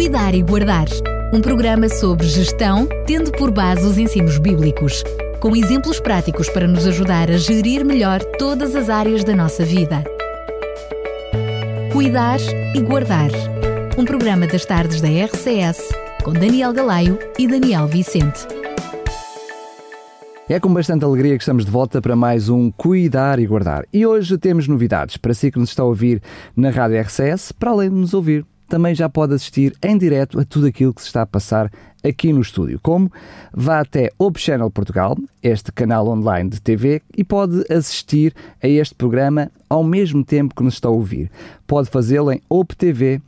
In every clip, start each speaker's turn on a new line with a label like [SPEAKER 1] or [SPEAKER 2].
[SPEAKER 1] Cuidar e Guardar, um programa sobre gestão, tendo por base os ensinos bíblicos, com exemplos práticos para nos ajudar a gerir melhor todas as áreas da nossa vida. Cuidar e Guardar, um programa das tardes da RCS, com Daniel Galaio e Daniel Vicente.
[SPEAKER 2] É com bastante alegria que estamos de volta para mais um Cuidar e Guardar. E hoje temos novidades para si que nos está a ouvir na Rádio RCS, para além de nos ouvir também já pode assistir em direto a tudo aquilo que se está a passar aqui no estúdio. Como? Vá até Op Channel Portugal, este canal online de TV, e pode assistir a este programa ao mesmo tempo que nos está a ouvir. Pode fazê-lo em optv.pt.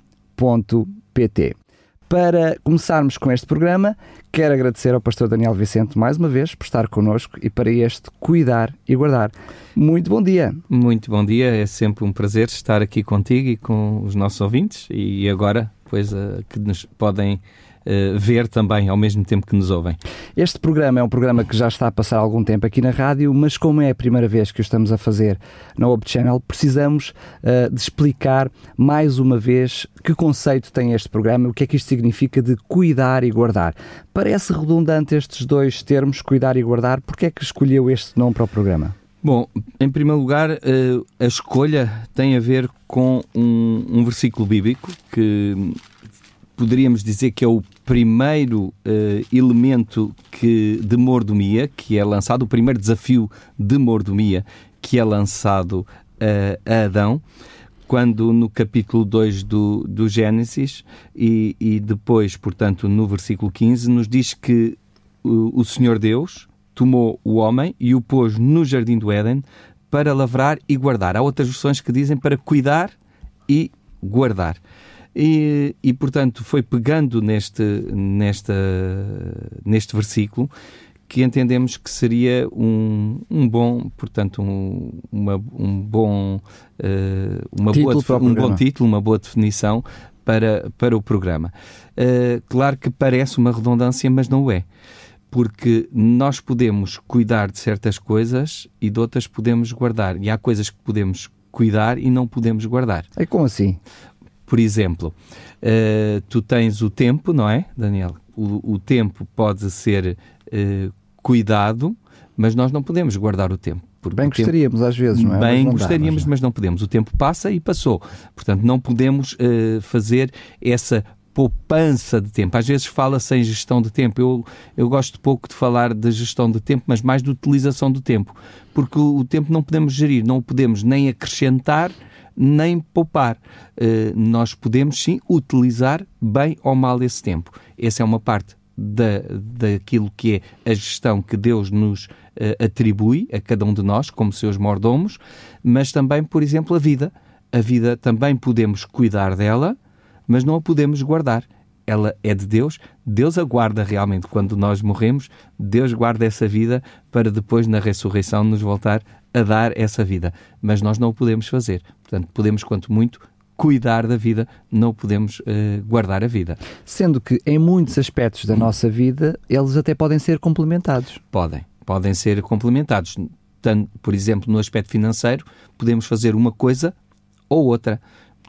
[SPEAKER 2] Para começarmos com este programa, quero agradecer ao pastor Daniel Vicente mais uma vez por estar connosco e para este cuidar e guardar. Muito bom dia.
[SPEAKER 3] Muito bom dia, é sempre um prazer estar aqui contigo e com os nossos ouvintes e agora, pois, uh, que nos podem uh, ver também ao mesmo tempo que nos ouvem.
[SPEAKER 2] Este programa é um programa que já está a passar algum tempo aqui na rádio, mas como é a primeira vez que o estamos a fazer na Web Channel, precisamos uh, de explicar mais uma vez que conceito tem este programa, o que é que isto significa de cuidar e guardar. Parece redundante estes dois termos, cuidar e guardar, porque é que escolheu este nome para o programa?
[SPEAKER 3] Bom, em primeiro lugar, a escolha tem a ver com um, um versículo bíblico que poderíamos dizer que é o primeiro uh, elemento que, de mordomia que é lançado, o primeiro desafio de mordomia que é lançado uh, a Adão, quando no capítulo 2 do, do Gênesis e, e depois, portanto, no versículo 15, nos diz que o, o Senhor Deus tomou o homem e o pôs no jardim do Éden para lavrar e guardar. Há outras versões que dizem para cuidar e guardar. E, e portanto, foi pegando neste, nesta, neste versículo que entendemos que seria um, um bom, portanto, um, uma, um bom, uh, uma boa, um bom título, uma boa definição para, para o programa. Uh, claro que parece uma redundância, mas não é. Porque nós podemos cuidar de certas coisas e de outras podemos guardar. E há coisas que podemos cuidar e não podemos guardar.
[SPEAKER 2] É como assim?
[SPEAKER 3] Por exemplo, uh, tu tens o tempo, não é, Daniel? O, o tempo pode ser uh, cuidado, mas nós não podemos guardar o tempo.
[SPEAKER 2] Bem gostaríamos tempo, às vezes, não é?
[SPEAKER 3] Bem não gostaríamos, dá, mas, não. mas, não podemos. O tempo passa e passou. Portanto, não podemos uh, fazer essa poupança de tempo. Às vezes fala-se em gestão de tempo. Eu, eu gosto pouco de falar de gestão de tempo, mas mais de utilização do tempo. Porque o, o tempo não podemos gerir, não o podemos nem acrescentar, nem poupar. Uh, nós podemos sim utilizar bem ou mal esse tempo. Essa é uma parte da, daquilo que é a gestão que Deus nos uh, atribui a cada um de nós, como seus mordomos, mas também, por exemplo, a vida. A vida também podemos cuidar dela, mas não a podemos guardar. Ela é de Deus, Deus a guarda realmente quando nós morremos, Deus guarda essa vida para depois, na ressurreição, nos voltar a dar essa vida. Mas nós não o podemos fazer. Portanto, podemos, quanto muito, cuidar da vida, não podemos uh, guardar a vida.
[SPEAKER 2] Sendo que em muitos aspectos da nossa vida, eles até podem ser complementados.
[SPEAKER 3] Podem, podem ser complementados. Tanto, por exemplo, no aspecto financeiro, podemos fazer uma coisa ou outra.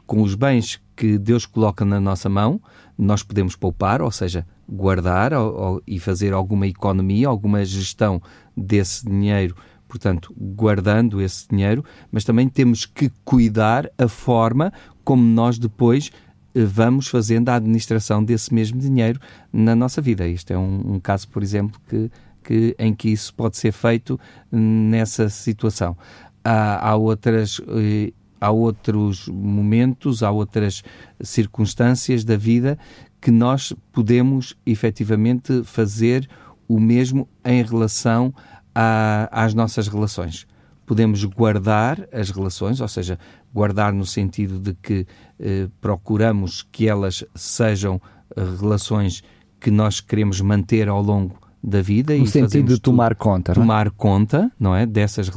[SPEAKER 3] Com os bens que Deus coloca na nossa mão, nós podemos poupar, ou seja, guardar ou, ou, e fazer alguma economia, alguma gestão desse dinheiro portanto, guardando esse dinheiro, mas também temos que cuidar a forma como nós depois eh, vamos fazendo a administração desse mesmo dinheiro na nossa vida. Isto é um, um caso, por exemplo, que, que, em que isso pode ser feito nessa situação. Há, há outras. Eh, há outros momentos, há outras circunstâncias da vida que nós podemos efetivamente fazer o mesmo em relação à, às nossas relações. Podemos guardar as relações, ou seja, guardar no sentido de que eh, procuramos que elas sejam eh, relações que nós queremos manter ao longo da vida
[SPEAKER 2] no sentido de tomar conta
[SPEAKER 3] é? tomar conta não é dessas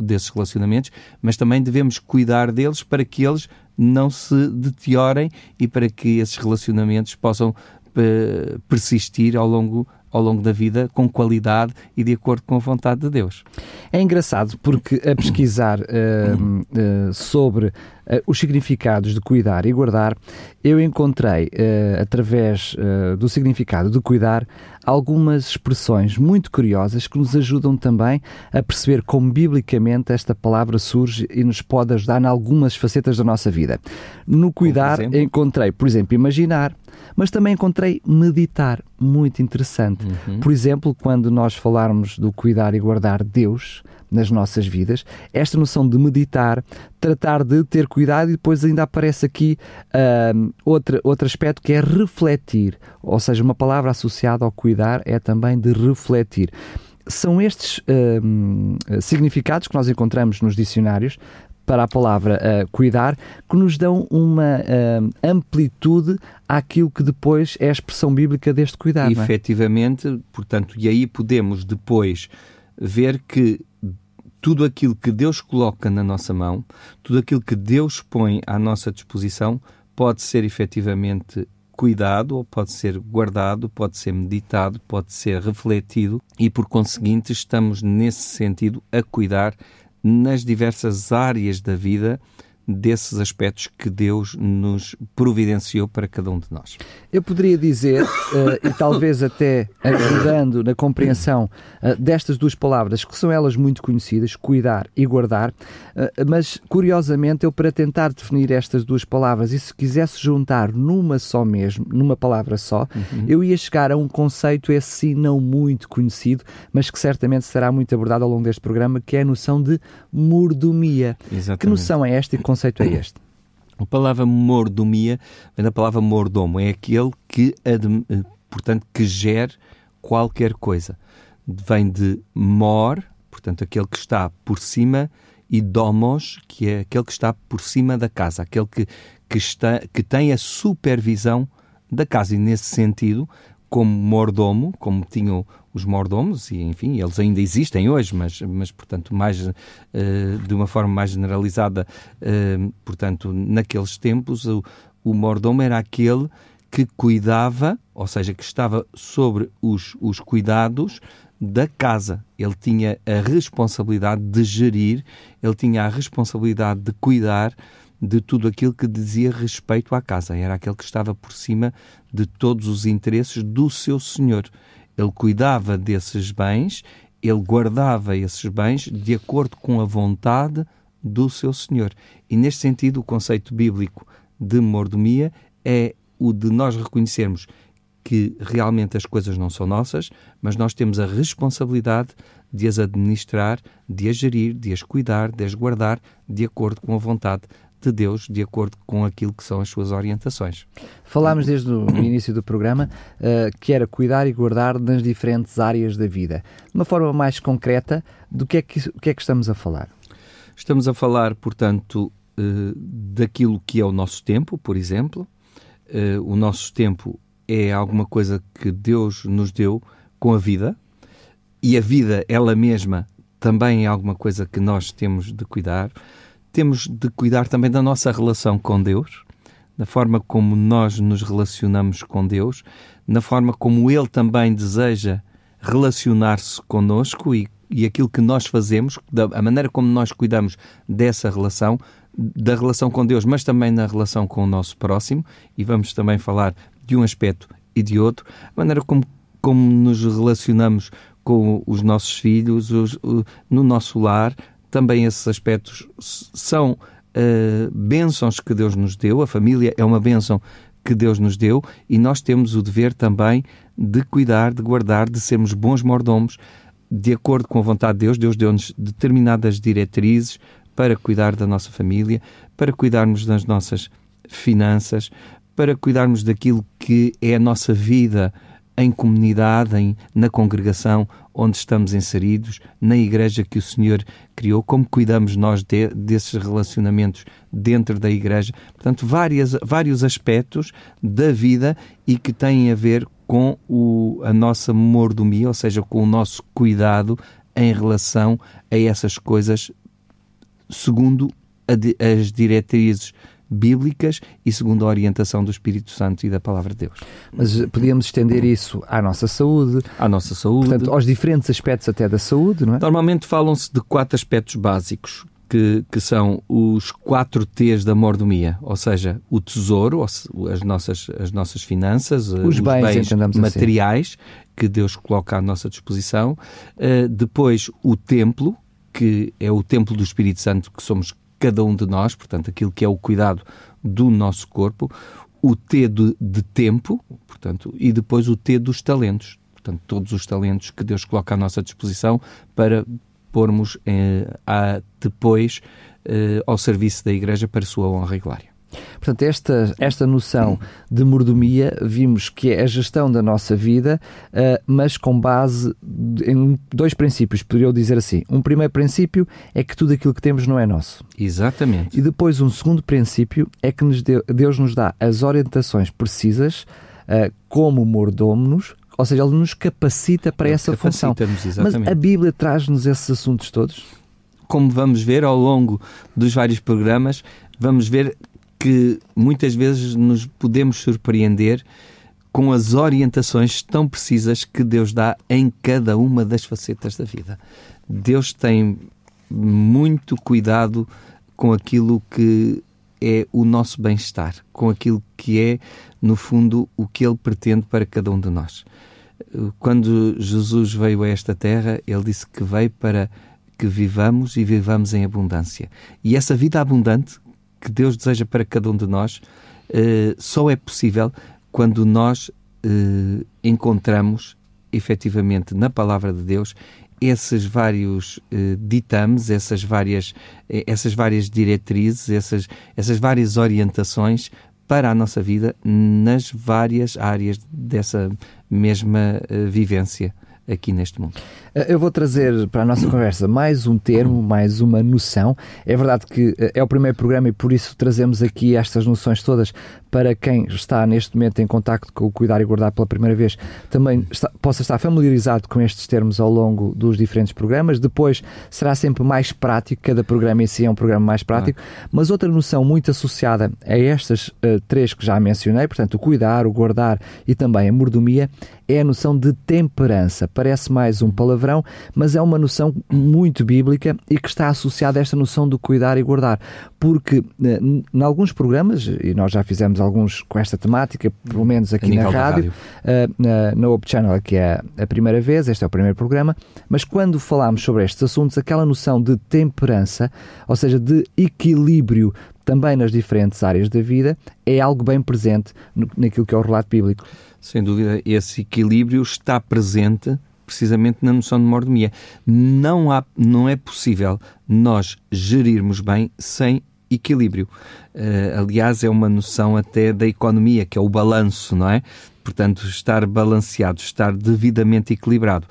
[SPEAKER 3] desses relacionamentos mas também devemos cuidar deles para que eles não se deteriorem e para que esses relacionamentos possam eh, persistir ao longo ao longo da vida com qualidade e de acordo com a vontade de Deus.
[SPEAKER 2] É engraçado porque a pesquisar uh, uh, sobre uh, os significados de cuidar e guardar, eu encontrei, através do significado de cuidar, algumas expressões muito curiosas que nos ajudam também a perceber como biblicamente esta palavra surge e nos pode ajudar em algumas facetas da nossa vida. No cuidar, encontrei, por exemplo, imaginar, mas também encontrei meditar, muito interessante. Uhum. Por exemplo, quando nós falarmos do cuidar e guardar Deus nas nossas vidas, esta noção de meditar, tratar de ter cuidado e depois ainda aparece aqui uh, outro, outro aspecto que é refletir, ou seja, uma palavra associada ao cuidar é também de refletir são estes uh, significados que nós encontramos nos dicionários para a palavra uh, cuidar, que nos dão uma uh, amplitude àquilo que depois é a expressão bíblica deste cuidar. É?
[SPEAKER 3] Efetivamente, portanto, e aí podemos depois ver que tudo aquilo que Deus coloca na nossa mão, tudo aquilo que Deus põe à nossa disposição, pode ser efetivamente cuidado, ou pode ser guardado, pode ser meditado, pode ser refletido e, por conseguinte, estamos nesse sentido a cuidar nas diversas áreas da vida desses aspectos que Deus nos providenciou para cada um de nós.
[SPEAKER 2] Eu poderia dizer, uh, e talvez até ajudando na compreensão uh, destas duas palavras, que são elas muito conhecidas, cuidar e guardar, uh, mas curiosamente eu para tentar definir estas duas palavras e se quisesse juntar numa só mesmo, numa palavra só, uhum. eu ia chegar a um conceito esse sim não muito conhecido, mas que certamente será muito abordado ao longo deste programa, que é a noção de mordomia. Exatamente. Que noção é esta e conceito é este?
[SPEAKER 3] A palavra mordomia vem da palavra mordomo, é aquele que, eh, portanto, que gere qualquer coisa. Vem de mor, portanto, aquele que está por cima, e domos, que é aquele que está por cima da casa, aquele que, que, está, que tem a supervisão da casa. E nesse sentido, como mordomo, como tinham os mordomos, e enfim, eles ainda existem hoje, mas, mas portanto, mais, uh, de uma forma mais generalizada, uh, portanto, naqueles tempos, o, o mordomo era aquele que cuidava, ou seja, que estava sobre os, os cuidados da casa. Ele tinha a responsabilidade de gerir, ele tinha a responsabilidade de cuidar de tudo aquilo que dizia respeito à casa. Era aquele que estava por cima de todos os interesses do seu senhor. Ele cuidava desses bens, ele guardava esses bens de acordo com a vontade do seu senhor. E neste sentido, o conceito bíblico de mordomia é o de nós reconhecermos que realmente as coisas não são nossas, mas nós temos a responsabilidade de as administrar, de as gerir, de as cuidar, de as guardar de acordo com a vontade de Deus de acordo com aquilo que são as suas orientações.
[SPEAKER 2] Falámos desde o início do programa uh, que era cuidar e guardar nas diferentes áreas da vida. De uma forma mais concreta, do que é que, que, é que estamos a falar?
[SPEAKER 3] Estamos a falar, portanto, uh, daquilo que é o nosso tempo, por exemplo. Uh, o nosso tempo é alguma coisa que Deus nos deu com a vida, e a vida, ela mesma, também é alguma coisa que nós temos de cuidar temos de cuidar também da nossa relação com Deus, da forma como nós nos relacionamos com Deus, na forma como Ele também deseja relacionar-se conosco e, e aquilo que nós fazemos, da, a maneira como nós cuidamos dessa relação, da relação com Deus, mas também na relação com o nosso próximo, e vamos também falar de um aspecto e de outro, a maneira como, como nos relacionamos com os nossos filhos, os, o, no nosso lar, também esses aspectos são uh, bênçãos que Deus nos deu. A família é uma bênção que Deus nos deu e nós temos o dever também de cuidar, de guardar, de sermos bons mordomos de acordo com a vontade de Deus. Deus deu-nos determinadas diretrizes para cuidar da nossa família, para cuidarmos das nossas finanças, para cuidarmos daquilo que é a nossa vida em comunidade, em, na congregação onde estamos inseridos, na igreja que o Senhor criou, como cuidamos nós de, desses relacionamentos dentro da igreja. Portanto, várias, vários aspectos da vida e que têm a ver com o, a nossa mordomia, ou seja, com o nosso cuidado em relação a essas coisas, segundo a, as diretrizes bíblicas e segundo a orientação do Espírito Santo e da Palavra de Deus.
[SPEAKER 2] Mas podíamos estender isso à nossa saúde,
[SPEAKER 3] à nossa saúde,
[SPEAKER 2] portanto, aos diferentes aspectos até da saúde, não é?
[SPEAKER 3] Normalmente falam-se de quatro aspectos básicos. Que, que, são os quatro T's da mordomia, ou seja, o tesouro, as nossas, as nossas finanças,
[SPEAKER 2] os, os bens, bens
[SPEAKER 3] materiais assim. que Deus coloca à nossa disposição, uh, depois o templo, que é o templo do Espírito Santo, que somos cada um de nós, portanto, aquilo que é o cuidado do nosso corpo, o T de, de tempo, portanto, e depois o T dos talentos, portanto, todos os talentos que Deus coloca à nossa disposição para pormos eh, a, depois eh, ao serviço da Igreja para a sua honra e glória.
[SPEAKER 2] Portanto, esta, esta noção de mordomia vimos que é a gestão da nossa vida, uh, mas com base em dois princípios, poderia eu dizer assim. Um primeiro princípio é que tudo aquilo que temos não é nosso.
[SPEAKER 3] Exatamente.
[SPEAKER 2] E depois um segundo princípio é que nos deu, Deus nos dá as orientações precisas uh, como mordomos ou seja, ele nos capacita para Ele essa função. Mas a Bíblia traz-nos esses assuntos todos?
[SPEAKER 3] Como vamos ver ao longo dos vários programas, vamos ver que muitas vezes nos podemos surpreender com as orientações tão precisas que Deus dá em cada uma das facetas da vida. Deus tem muito cuidado com aquilo que é o nosso bem-estar, com aquilo que é, no fundo, o que Ele pretende para cada um de nós. Quando Jesus veio a esta terra, Ele disse que veio para que vivamos e vivamos em abundância. E essa vida abundante que Deus deseja para cada um de nós uh, só é possível quando nós uh, encontramos efetivamente na palavra de Deus esses vários uh, ditames, essas várias, essas várias diretrizes, essas, essas várias orientações para a nossa vida nas várias áreas dessa mesma vivência aqui neste mundo.
[SPEAKER 2] Eh, eu vou trazer para a nossa conversa mais um termo, mais uma noção. É verdade que eh, é o primeiro programa e por isso trazemos aqui estas noções todas para quem está neste momento em contacto com o Cuidar e Guardar pela primeira vez, também está, possa estar familiarizado com estes termos ao longo dos diferentes programas. Depois será sempre mais prático, cada programa em si é um programa mais prático, ah. mas outra noção muito associada a estas uh, três que já mencionei, portanto, o cuidar, o guardar e também a mordomia, é a noção de temperança. Parece mais um palavrão, mas é uma noção muito bíblica e que está associada a esta noção do cuidar e guardar. Porque eh, em alguns programas, e nós já fizemos alguns com esta temática, pelo menos aqui na rádio, rádio. Uh, na, na Hope Channel, que é a primeira vez, este é o primeiro programa, mas quando falamos sobre estes assuntos, aquela noção de temperança, ou seja, de equilíbrio também nas diferentes áreas da vida, é algo bem presente naquilo que é o relato bíblico.
[SPEAKER 3] Sem dúvida, esse equilíbrio está presente precisamente na noção de mordomia. Não, há, não é possível nós gerirmos bem sem equilíbrio. Uh, aliás, é uma noção até da economia, que é o balanço, não é? Portanto, estar balanceado, estar devidamente equilibrado.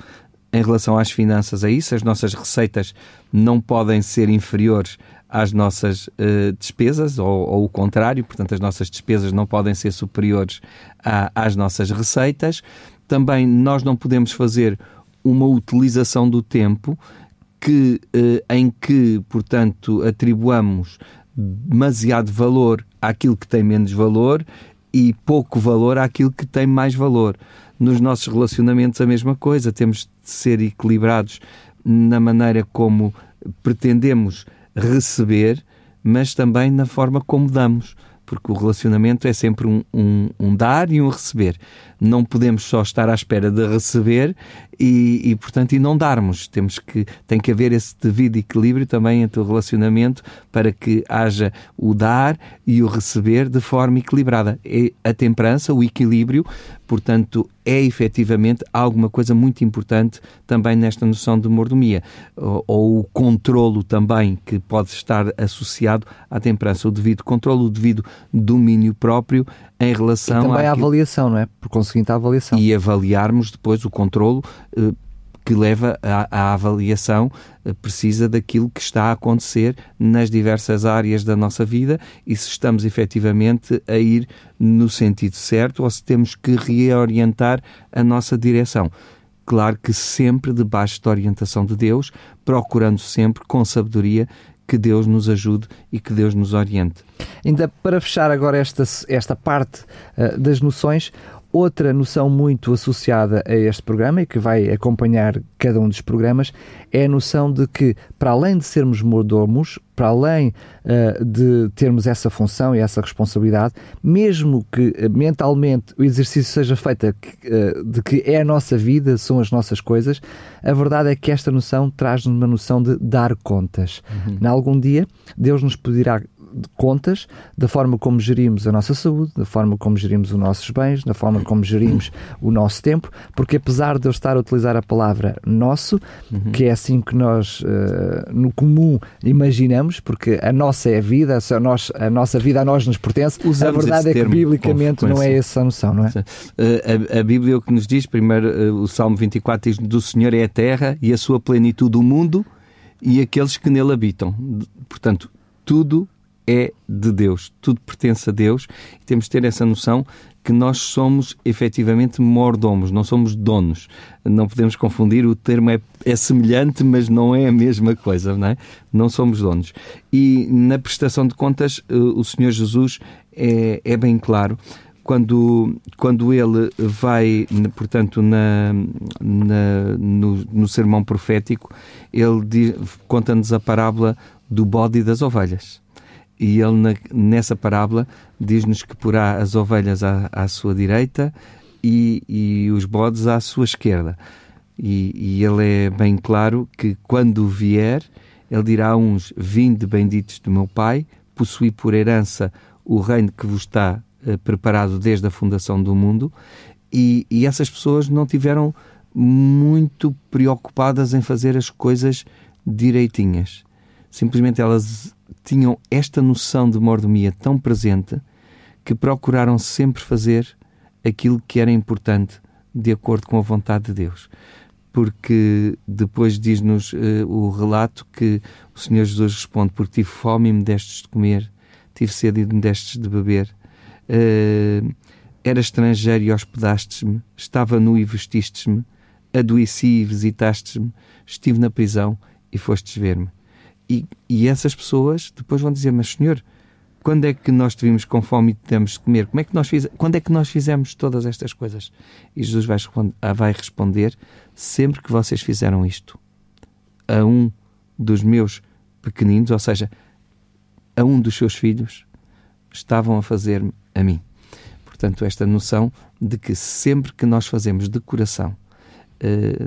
[SPEAKER 3] Em relação às finanças, é isso. As nossas receitas não podem ser inferiores às nossas uh, despesas, ou, ou, o contrário, portanto, as nossas despesas não podem ser superiores a, às nossas receitas. Também nós não podemos fazer uma utilização do tempo que, uh, em que, portanto, atribuamos demasiado valor àquilo que tem menos valor e pouco valor àquilo que tem mais valor. Nos nossos relacionamentos, a mesma coisa, temos de ser equilibrados na maneira como pretendemos receber, mas também na forma como damos, porque o relacionamento é sempre um, um, um dar e um receber. Não podemos só estar à espera de receber e, e, portanto, e não darmos. Temos que, tem que haver esse devido equilíbrio também entre o relacionamento para que haja o dar e o receber de forma equilibrada. É a temperança, o equilíbrio, portanto, é efetivamente alguma coisa muito importante também nesta noção de mordomia. Ou, ou o controlo também, que pode estar associado à temperança. O devido controlo, o devido domínio próprio em relação
[SPEAKER 2] e também à avaliação, não é? Por conseguinte, a avaliação.
[SPEAKER 3] E avaliarmos depois o controlo eh, que leva à, avaliação eh, precisa daquilo que está a acontecer nas diversas áreas da nossa vida e se estamos efetivamente a ir no sentido certo ou se temos que reorientar a nossa direção. Claro que sempre debaixo da orientação de Deus, procurando sempre com sabedoria que Deus nos ajude e que Deus nos oriente.
[SPEAKER 2] Ainda para fechar agora esta, esta parte uh, das noções, Outra noção muito associada a este programa e que vai acompanhar cada um dos programas é a noção de que, para além de sermos mordomos, para além uh, de termos essa função e essa responsabilidade, mesmo que uh, mentalmente o exercício seja feito uh, de que é a nossa vida, são as nossas coisas, a verdade é que esta noção traz-nos uma noção de dar contas. Uhum. Em algum dia, Deus nos pedirá contas da forma como gerimos a nossa saúde, da forma como gerimos os nossos bens, da forma como gerimos o nosso tempo, porque apesar de eu estar a utilizar a palavra nosso, uhum. que é assim que nós uh, no comum imaginamos, porque a nossa é a vida, a, nós, a nossa vida a nós nos pertence, Usamos a verdade é que biblicamente não é essa a noção, não é?
[SPEAKER 3] Uh, a, a, Bíblia o que nos diz, primeiro uh, o Salmo 24 diz do Senhor é a terra e a sua plenitude o mundo e aqueles que nele habitam. Portanto, tudo é de Deus, tudo pertence a Deus e temos de ter essa noção que nós somos efetivamente mordomos, não somos donos. Não podemos confundir, o termo é, é semelhante, mas não é a mesma coisa, não é? Não somos donos. E na prestação de contas, eh, o Senhor Jesus é, é bem claro quando, quando ele vai, portanto, na, na no, no, sermão profético, ele conta-nos a parábola do bode e das ovelhas e ele na, nessa parábola diz-nos que porá as ovelhas à, à sua direita e, e, os bodes à sua esquerda. E, e, ele é bem claro que quando vier, ele dirá a uns: Vinde benditos do meu Pai, possuí por herança o reino que vos está eh, preparado desde a fundação do mundo. E, e essas pessoas não tiveram muito preocupadas em fazer as coisas direitinhas. Simplesmente elas tinham esta noção de mordomia tão presente que procuraram sempre fazer aquilo que era importante de acordo com a vontade de Deus. Porque depois diz-nos uh, o relato que o Senhor Jesus responde: Porque tive fome e me destes de comer, tive sede e me destes de beber, uh, era estrangeiro e hospedastes-me, estava nu e vestistes-me, adoeci e visitastes-me, estive na prisão e fostes ver-me. E, e essas pessoas depois vão dizer: Mas Senhor, quando é que nós tivemos com fome e tivemos de comer? Como é que nós fiz... Quando é que nós fizemos todas estas coisas? E Jesus vai, responder, ah, vai responder: Sempre que vocês fizeram isto a um dos meus pequeninos, ou seja, a um dos seus filhos, estavam a fazer-me a mim. Portanto, esta noção de que sempre que nós fazemos de coração, eh,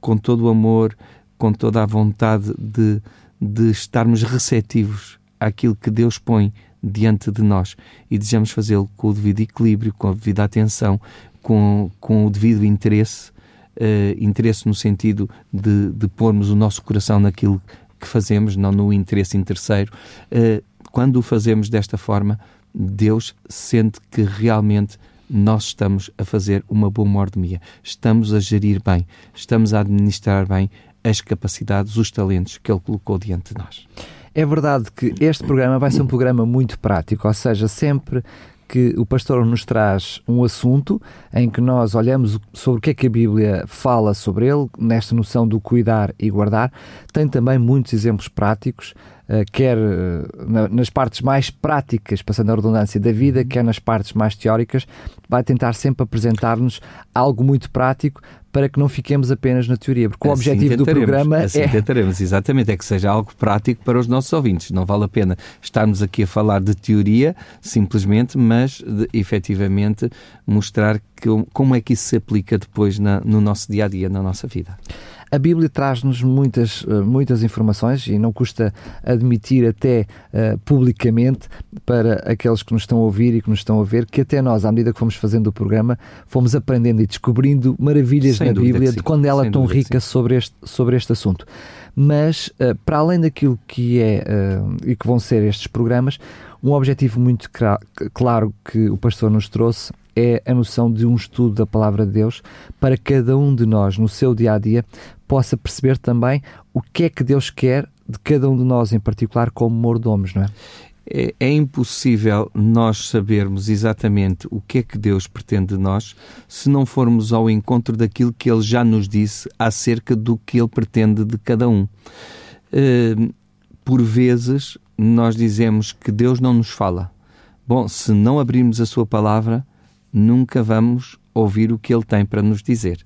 [SPEAKER 3] com todo o amor, com toda a vontade de de estarmos receptivos àquilo que Deus põe diante de nós e desejamos fazê-lo com o devido equilíbrio, com a devida atenção, com, com o devido interesse, uh, interesse no sentido de, de pormos o nosso coração naquilo que fazemos, não no interesse em terceiro. Uh, quando o fazemos desta forma, Deus sente que realmente nós estamos a fazer uma boa mordomia, estamos a gerir bem, estamos a administrar bem as capacidades, os talentos que ele colocou diante de nós.
[SPEAKER 2] É verdade que este programa vai ser um programa muito prático, ou seja, sempre que o pastor nos traz um assunto em que nós olhamos sobre o que é que a Bíblia fala sobre ele, nesta noção do cuidar e guardar, tem também muitos exemplos práticos, eh, quer eh, nas partes mais práticas, passando a redundância da vida, quer nas partes mais teóricas, vai tentar sempre apresentar-nos algo muito prático para que não fiquemos apenas na teoria, porque o assim objetivo do programa
[SPEAKER 3] assim é... tentaremos, exatamente, é que seja algo prático para os nossos ouvintes. Não vale a pena estarmos aqui a falar de teoria, simplesmente, mas de, efetivamente mostrar que, como é que isso se aplica depois na, no nosso dia-a-dia, -dia, na nossa vida.
[SPEAKER 2] A Bíblia traz-nos muitas, eh, muitas informações e não custa admitir até uh, publicamente para aqueles que nos estão a ouvir e que nos estão a ver que até nós, à medida que fomos fazendo o programa, fomos aprendendo e descobrindo maravilhas Sem na Bíblia de quando ela é tão rica sobre este, sobre este assunto. Mas, uh, para além daquilo que é uh, e que vão ser estes programas, um objetivo muito claro que o pastor nos trouxe é a noção de um estudo da palavra de Deus para cada um de nós no seu dia a dia possa perceber também o que é que Deus quer de cada um de nós em particular como mordomos, não é?
[SPEAKER 3] É, é, impossível nós sabermos exatamente o que é que Deus pretende de nós se não formos ao encontro daquilo que Ele já nos disse acerca do que Ele pretende de cada um. Uh, por vezes nós dizemos que Deus não nos fala. Bom, se não abrirmos a sua palavra, nunca vamos ouvir o que ele tem para nos dizer.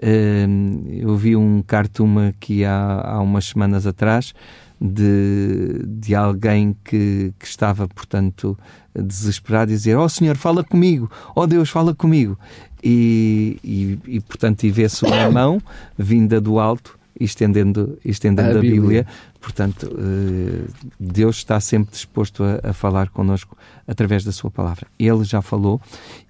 [SPEAKER 3] Eu vi um cartoon aqui há, há umas semanas atrás de, de alguém que, que estava, portanto, desesperado e dizer: Ó oh, Senhor, fala comigo, ó oh, Deus, fala comigo. E, e, e portanto, e vê-se uma mão vinda do alto estendendo, estendendo a, a Bíblia. Bíblia. Portanto, eh, Deus está sempre disposto a, a falar connosco através da Sua palavra. Ele já falou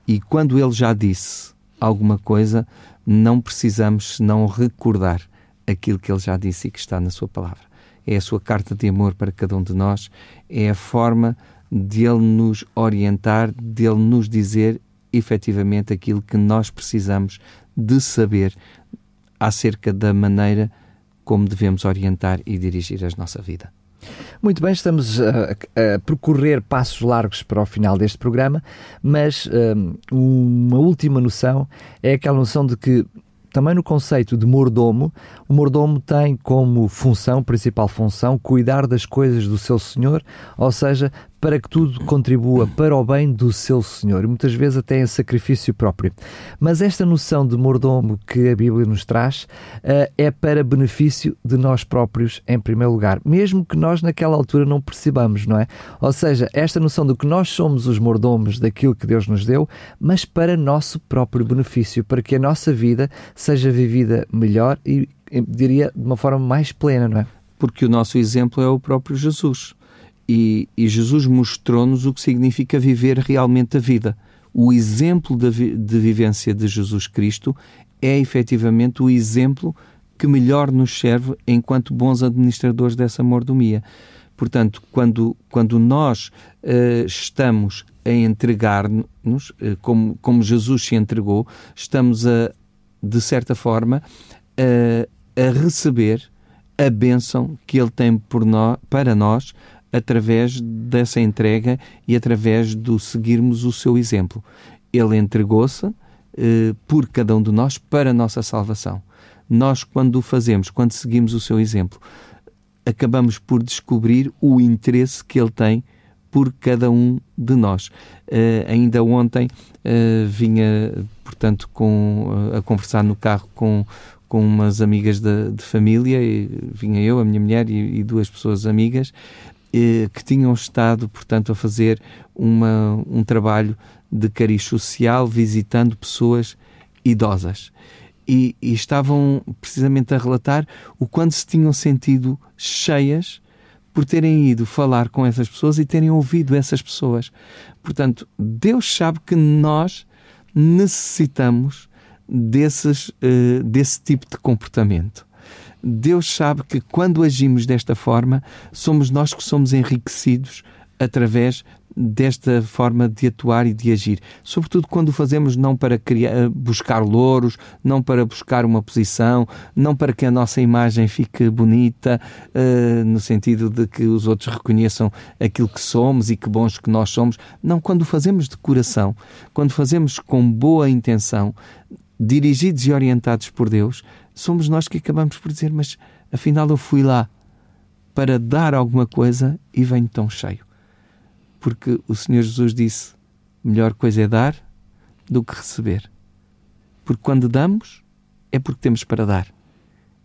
[SPEAKER 3] e quando Ele já disse alguma coisa, não precisamos senão recordar aquilo que Ele já disse e que está na Sua palavra. É a Sua carta de amor para cada um de nós, é a forma de Ele nos orientar, de Ele nos dizer efetivamente aquilo que nós precisamos de saber acerca da maneira como devemos orientar e dirigir a nossa vida.
[SPEAKER 2] Muito bem, estamos a, a, percorrer passos largos para o final deste programa, mas um, uma última noção é aquela noção de que também no conceito de mordomo, o mordomo tem como função, principal função, cuidar das coisas do seu senhor, ou seja, para que tudo contribua para o bem do seu Senhor, e muitas vezes até em sacrifício próprio. Mas esta noção de mordomo que a Bíblia nos traz uh, é para benefício de nós próprios, em primeiro lugar, mesmo que nós naquela altura não percebamos, não é? Ou seja, esta noção de que nós somos os mordomos daquilo que Deus nos deu, mas para nosso próprio benefício, para que a nossa vida seja vivida melhor e, diria, de uma forma mais plena, não é?
[SPEAKER 3] Porque o nosso exemplo é o próprio Jesus e, e Jesus mostrou-nos o que significa viver realmente a vida. O exemplo de, de vivência de Jesus Cristo é efetivamente o exemplo que melhor nos serve enquanto bons administradores dessa mordomia. Portanto, quando, quando nós uh, estamos a entregar-nos, uh, como, como Jesus se entregou, estamos a, de certa forma, uh, a receber a bênção que Ele tem por nós, para nós através dessa entrega e através do seguirmos o seu exemplo. Ele entregou-se eh, por cada um de nós para a nossa salvação. Nós, quando o fazemos, quando seguimos o seu exemplo, acabamos por descobrir o interesse que ele tem por cada um de nós. Uh, ainda ontem uh, vinha, portanto, com, uh, a conversar no carro com, com umas amigas de, de família, vinha eu, a minha mulher e, e duas pessoas amigas, que tinham estado, portanto, a fazer uma, um trabalho de cariz social visitando pessoas idosas. E, e, estavam precisamente a relatar o quanto se tinham sentido cheias por terem ido falar com essas pessoas e terem ouvido essas pessoas. Portanto, Deus sabe que nós necessitamos desses, uh, desse tipo de comportamento. Deus sabe que quando agimos desta forma, somos nós que somos enriquecidos através desta forma de atuar e de agir. Sobretudo quando o fazemos não para criar, eh, buscar louros, não para buscar uma posição, não para que a nossa imagem fique bonita, uh, no sentido de que os outros reconheçam aquilo que somos e que bons que nós somos. Não, quando o fazemos de coração, quando fazemos com boa intenção, dirigidos e orientados por Deus, somos nós que acabamos por dizer: Mas afinal eu fui lá para dar alguma coisa e venho tão cheio. Porque o Senhor Jesus disse: melhor coisa é dar do que receber. Porque quando damos, é porque temos para dar.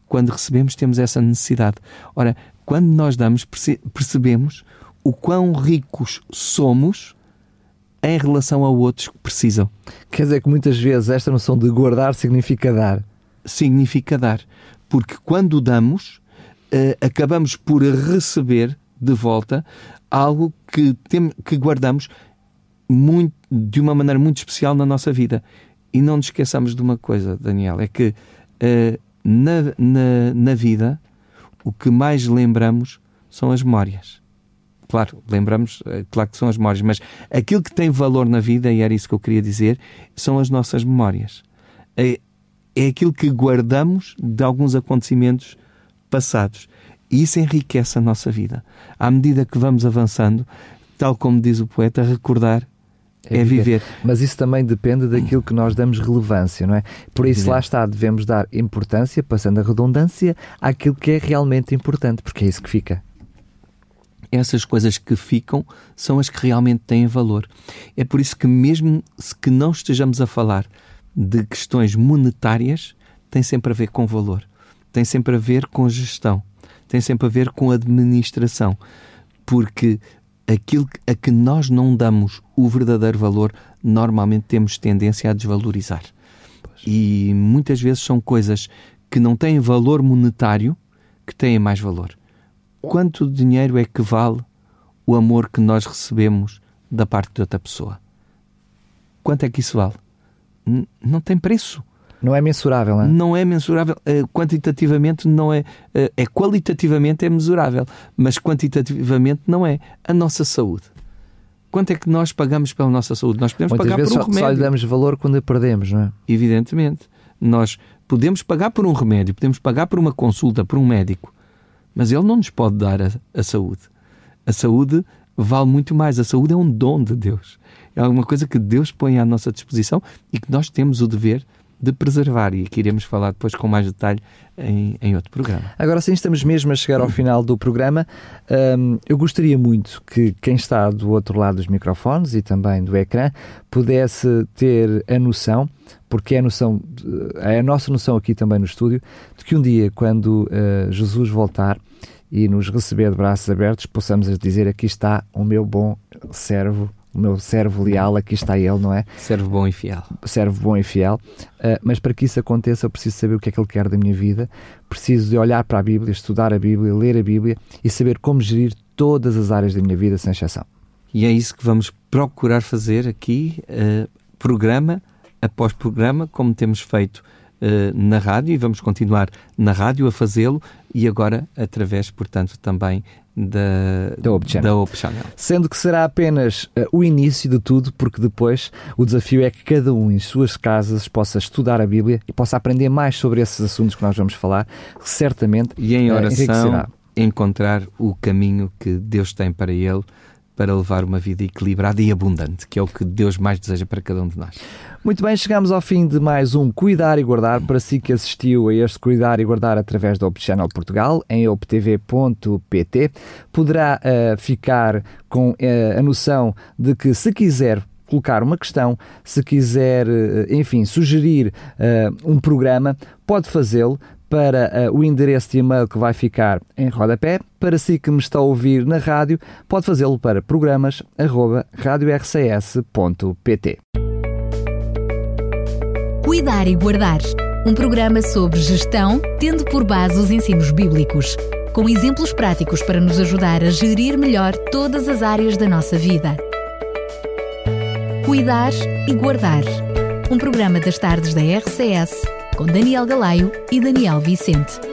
[SPEAKER 3] Quando recebemos, temos essa necessidade. Ora, quando nós damos, percebemos o quão ricos somos em relação a outros que precisam.
[SPEAKER 2] Quer dizer que muitas vezes esta noção de guardar significa dar
[SPEAKER 3] significa dar. Porque quando damos, uh, acabamos por receber de volta algo que, tem, que guardamos muito, de uma maneira muito especial na nossa vida. E não nos esqueçamos de uma coisa, Daniel, é que uh, na, na, na vida o que mais lembramos são as memórias. Claro, lembramos, eh, claro que são as memórias, mas aquilo que tem valor na vida, e era isso que eu queria dizer, são as nossas memórias é aquilo que guardamos de alguns acontecimentos passados. E isso enriquece a nossa vida. À medida que vamos avançando, tal como diz o poeta, recordar é, é viver.
[SPEAKER 2] Mas isso também depende daquilo que nós damos relevância, não é? Por isso, lá está, devemos dar importância, passando a redundância, àquilo que é realmente importante, porque é isso que fica.
[SPEAKER 3] essas coisas que ficam são as que realmente têm valor. É por isso que, mesmo que não estejamos a falar de questões monetárias, tem sempre a ver com valor, tem sempre a ver com gestão, tem sempre a ver com administração, porque aquilo a que nós não damos o verdadeiro valor, normalmente temos tendência a desvalorizar. Pois. E muitas vezes são coisas que não têm valor monetário que têm mais valor. Quanto dinheiro é que vale o amor que nós recebemos da parte de outra pessoa? Quanto é que isso vale? Não tem preço.
[SPEAKER 2] Não é mensurável, não é?
[SPEAKER 3] Não é mensurável. Uh, quantitativamente não é. Uh, é qualitativamente é mesurável, mas quantitativamente não é. A nossa saúde. Quanto é que nós pagamos pela nossa saúde? Nós podemos
[SPEAKER 2] Muitas
[SPEAKER 3] pagar
[SPEAKER 2] vezes
[SPEAKER 3] por um
[SPEAKER 2] só,
[SPEAKER 3] remédio.
[SPEAKER 2] Só lhe damos valor quando a perdemos, não é?
[SPEAKER 3] Evidentemente. Nós podemos pagar por um remédio, podemos pagar por uma consulta, por um médico, mas ele não nos pode dar a, a saúde. A saúde vale muito mais. A saúde é um dom de Deus. É alguma coisa que Deus põe à nossa disposição e que nós temos o dever de preservar. E aqui iremos falar depois com mais detalhe em, em outro programa.
[SPEAKER 2] Agora sim, estamos mesmo a chegar ao final do programa. Um, eu gostaria muito que quem está do outro lado dos microfones e também do ecrã pudesse ter a noção, porque é a, noção, é a nossa noção aqui também no estúdio, de que um dia, quando uh, Jesus voltar e nos receber de braços abertos, possamos dizer: Aqui está o meu bom servo o meu servo leal, aqui está ele, não é?
[SPEAKER 3] Servo bom e fiel.
[SPEAKER 2] Servo bom e fiel. Uh, mas para que isso aconteça, eu preciso saber o que é que ele quer da minha vida, preciso de olhar para a Bíblia, estudar a Bíblia, ler a Bíblia e saber como gerir todas as áreas da minha vida, sem exceção.
[SPEAKER 3] E é isso que vamos procurar fazer aqui, uh, programa após programa, como temos feito uh, na rádio, e vamos continuar na rádio a fazê-lo, e agora através, portanto, também da,
[SPEAKER 2] da, Hope Channel.
[SPEAKER 3] da Hope Channel.
[SPEAKER 2] Sendo que será apenas uh, o início de tudo, porque depois o desafio é que cada um em suas casas possa estudar a Bíblia e possa aprender mais sobre esses assuntos que nós vamos falar, certamente.
[SPEAKER 3] E em oração uh, encontrar o caminho que Deus tem para ele para levar uma vida equilibrada e abundante, que é o que Deus mais deseja para cada um de nós.
[SPEAKER 2] Muito bem, chegamos ao fim de mais um Cuidar e Guardar. Para si que assistiu a este Cuidar e Guardar através da Op Channel Portugal, em optv.pt, poderá uh, ficar com uh, a noção de que se quiser colocar uma questão, se quiser, eh, enfim, sugerir uh, um programa, pode fazê-lo para uh, o endereço de e-mail que vai ficar em rodapé. Para si que me está a ouvir na rádio, pode fazê-lo para programas.radiorcs.pt.
[SPEAKER 1] Cuidar e Guardar um programa sobre gestão, tendo por base os ensinos bíblicos, com exemplos práticos para nos ajudar a gerir melhor todas as áreas da nossa vida. Cuidar e Guardar um programa das tardes da RCS com Daniel Galaio e Daniel Vicente.